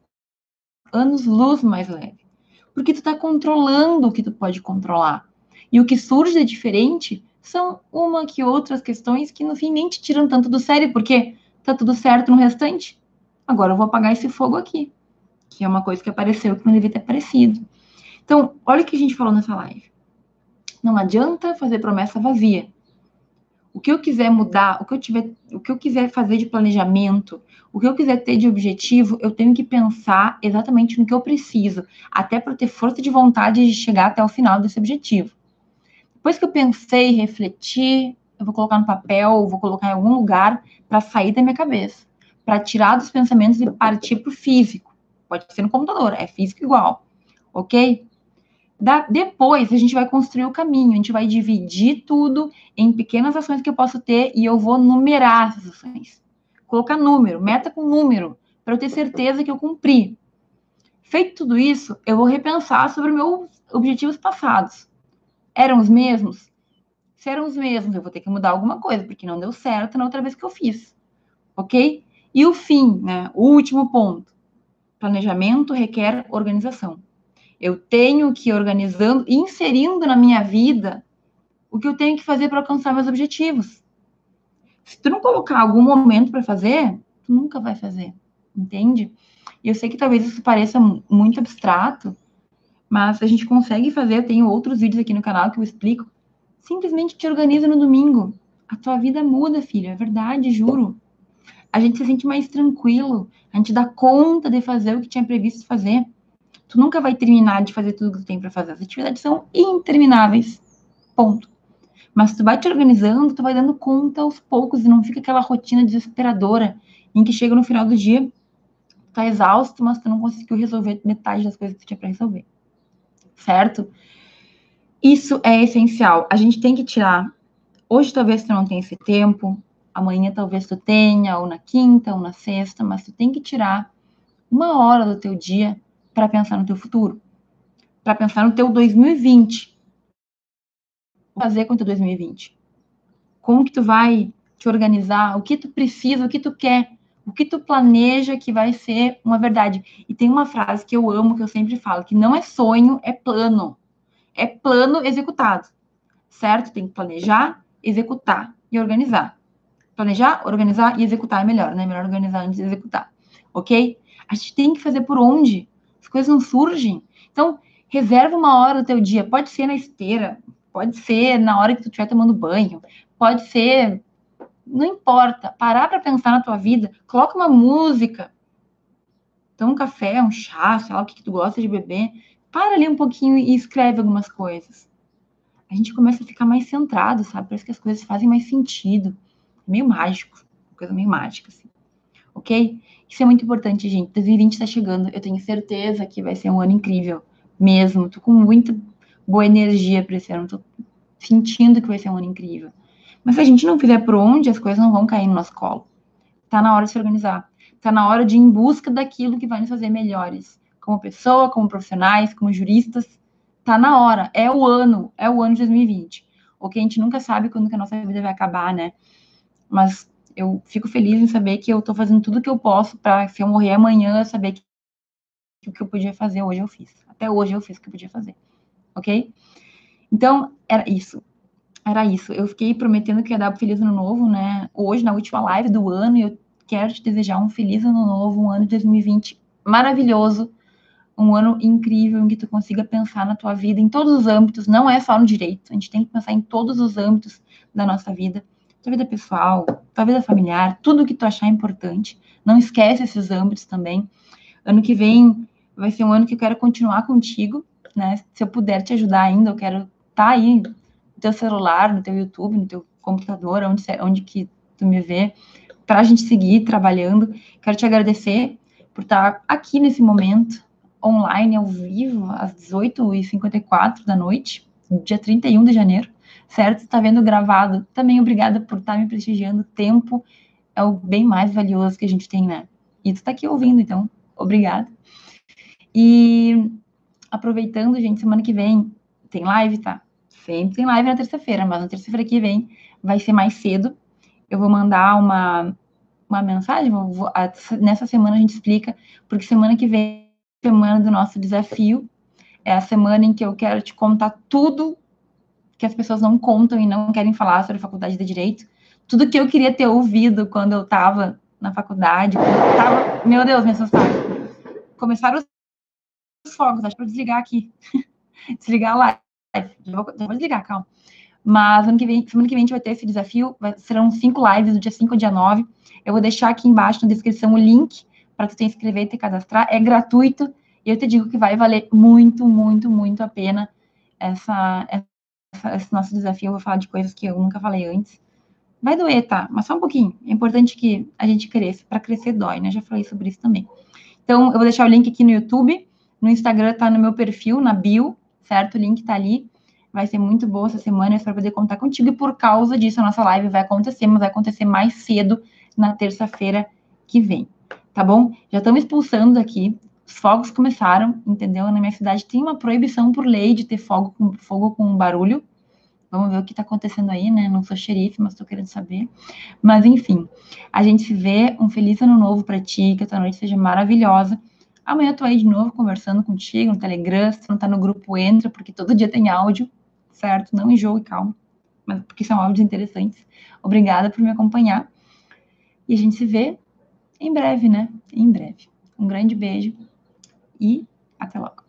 Anos luz mais leve. Porque tu está controlando o que tu pode controlar. E o que surge de diferente são uma que outras questões que no fim nem te tiram tanto do sério, porque tá tudo certo no restante. Agora eu vou apagar esse fogo aqui que é uma coisa que apareceu que não devia ter aparecido. Então, olha o que a gente falou nessa live. Não adianta fazer promessa vazia. O que eu quiser mudar, o que eu tiver, o que eu quiser fazer de planejamento, o que eu quiser ter de objetivo, eu tenho que pensar exatamente no que eu preciso, até para ter força de vontade de chegar até o final desse objetivo. Depois que eu pensei, refleti, eu vou colocar no papel, vou colocar em algum lugar para sair da minha cabeça, para tirar dos pensamentos e partir para o físico. Pode ser no computador, é físico igual, ok? Da, depois a gente vai construir o caminho, a gente vai dividir tudo em pequenas ações que eu posso ter e eu vou numerar essas ações. Colocar número, meta com número, para eu ter certeza que eu cumpri. Feito tudo isso, eu vou repensar sobre meus objetivos passados. Eram os mesmos? Se eram os mesmos, eu vou ter que mudar alguma coisa, porque não deu certo na outra vez que eu fiz. Ok? E o fim, né? O último ponto. Planejamento requer organização. Eu tenho que ir organizando, inserindo na minha vida o que eu tenho que fazer para alcançar meus objetivos. Se tu não colocar algum momento para fazer, tu nunca vai fazer, entende? E eu sei que talvez isso pareça muito abstrato, mas a gente consegue fazer. Eu tenho outros vídeos aqui no canal que eu explico. Simplesmente te organiza no domingo. A tua vida muda, filho, é verdade, juro a gente se sente mais tranquilo, a gente dá conta de fazer o que tinha previsto fazer. Tu nunca vai terminar de fazer tudo que tu tem para fazer. As atividades são intermináveis. Ponto. Mas tu vai te organizando, tu vai dando conta aos poucos e não fica aquela rotina desesperadora em que chega no final do dia, tu tá exausto, mas tu não conseguiu resolver metade das coisas que tu tinha para resolver. Certo? Isso é essencial. A gente tem que tirar. Hoje talvez tu não tenha esse tempo, amanhã talvez tu tenha, ou na quinta, ou na sexta, mas tu tem que tirar uma hora do teu dia para pensar no teu futuro, para pensar no teu 2020. Fazer com o teu 2020. Como que tu vai te organizar? O que tu precisa? O que tu quer? O que tu planeja que vai ser uma verdade? E tem uma frase que eu amo, que eu sempre falo, que não é sonho, é plano. É plano executado. Certo? Tem que planejar, executar e organizar. Planejar, organizar e executar é melhor, né? Melhor organizar antes de executar. Ok? A gente tem que fazer por onde? As coisas não surgem. Então, reserva uma hora do teu dia. Pode ser na esteira, pode ser na hora que tu estiver tomando banho, pode ser. Não importa. Parar para pensar na tua vida, coloca uma música. Toma um café, um chá, sei lá o que, que tu gosta de beber. Para ali um pouquinho e escreve algumas coisas. A gente começa a ficar mais centrado, sabe? Parece que as coisas fazem mais sentido. É meio mágico. Coisa meio mágica, assim. Ok? Isso é muito importante, gente. 2020 está chegando. Eu tenho certeza que vai ser um ano incrível. Mesmo. Tô com muita boa energia para esse ano. Tô sentindo que vai ser um ano incrível. Mas se a gente não fizer por onde, as coisas não vão cair no nosso colo. Tá na hora de se organizar. Tá na hora de ir em busca daquilo que vai nos fazer melhores. Como pessoa, como profissionais, como juristas. Tá na hora. É o ano. É o ano de 2020. O que a gente nunca sabe quando que a nossa vida vai acabar, né? Mas eu fico feliz em saber que eu estou fazendo tudo que eu posso para, se eu morrer amanhã, saber que o que eu podia fazer hoje eu fiz. Até hoje eu fiz o que eu podia fazer. Ok? Então, era isso. Era isso. Eu fiquei prometendo que ia dar um feliz ano novo, né? Hoje, na última live do ano, eu quero te desejar um feliz ano novo, um ano de 2020 maravilhoso, um ano incrível em que tu consiga pensar na tua vida em todos os âmbitos, não é só no direito, a gente tem que pensar em todos os âmbitos da nossa vida tua vida pessoal, tua vida familiar, tudo que tu achar importante. Não esquece esses âmbitos também. Ano que vem vai ser um ano que eu quero continuar contigo, né? Se eu puder te ajudar ainda, eu quero estar tá aí teu celular, no teu YouTube, no teu computador, onde, onde que tu me vê, para a gente seguir trabalhando. Quero te agradecer por estar aqui nesse momento, online, ao vivo, às 18h54 da noite, dia 31 de janeiro certo? Está vendo gravado. Também obrigada por estar tá me prestigiando. Tempo é o bem mais valioso que a gente tem, né? E tu está aqui ouvindo, então, obrigada. E aproveitando, gente, semana que vem tem live, tá? Sempre tem live na terça-feira, mas na terça-feira que vem vai ser mais cedo. Eu vou mandar uma, uma mensagem. Vou, a, nessa semana a gente explica, porque semana que vem é a semana do nosso desafio. É a semana em que eu quero te contar tudo que as pessoas não contam e não querem falar sobre a faculdade de direito. Tudo que eu queria ter ouvido quando eu estava na faculdade, eu tava, meu Deus, me assustaram. Começaram os fogos, acho que vou desligar aqui. desligar a live. Vou, vou, desligar, calma. Mas ano que vem, semana que vem a gente vai ter esse desafio, serão cinco lives do dia 5 ao dia 9. Eu vou deixar aqui embaixo na descrição o link para tu te inscrever e te cadastrar. É gratuito e eu te digo que vai valer muito, muito, muito a pena essa, esse nosso desafio, eu vou falar de coisas que eu nunca falei antes. Vai doer, tá? Mas só um pouquinho. É importante que a gente cresça. Para crescer dói, né? Já falei sobre isso também. Então, eu vou deixar o link aqui no YouTube. No Instagram tá no meu perfil, na bio, certo? O link tá ali. Vai ser muito boa essa semana, eu espero poder contar contigo. E por causa disso, a nossa live vai acontecer, mas vai acontecer mais cedo na terça-feira que vem. Tá bom? Já estamos expulsando aqui os fogos começaram, entendeu? Na minha cidade tem uma proibição por lei de ter fogo com, fogo com barulho. Vamos ver o que está acontecendo aí, né? Não sou xerife, mas estou querendo saber. Mas, enfim, a gente se vê. Um feliz ano novo para ti, que a tua noite seja maravilhosa. Amanhã eu tô aí de novo conversando contigo no Telegram. Se não tá no grupo, entra, porque todo dia tem áudio, certo? Não enjoe, calma. Mas porque são áudios interessantes. Obrigada por me acompanhar. E a gente se vê em breve, né? Em breve. Um grande beijo e até logo.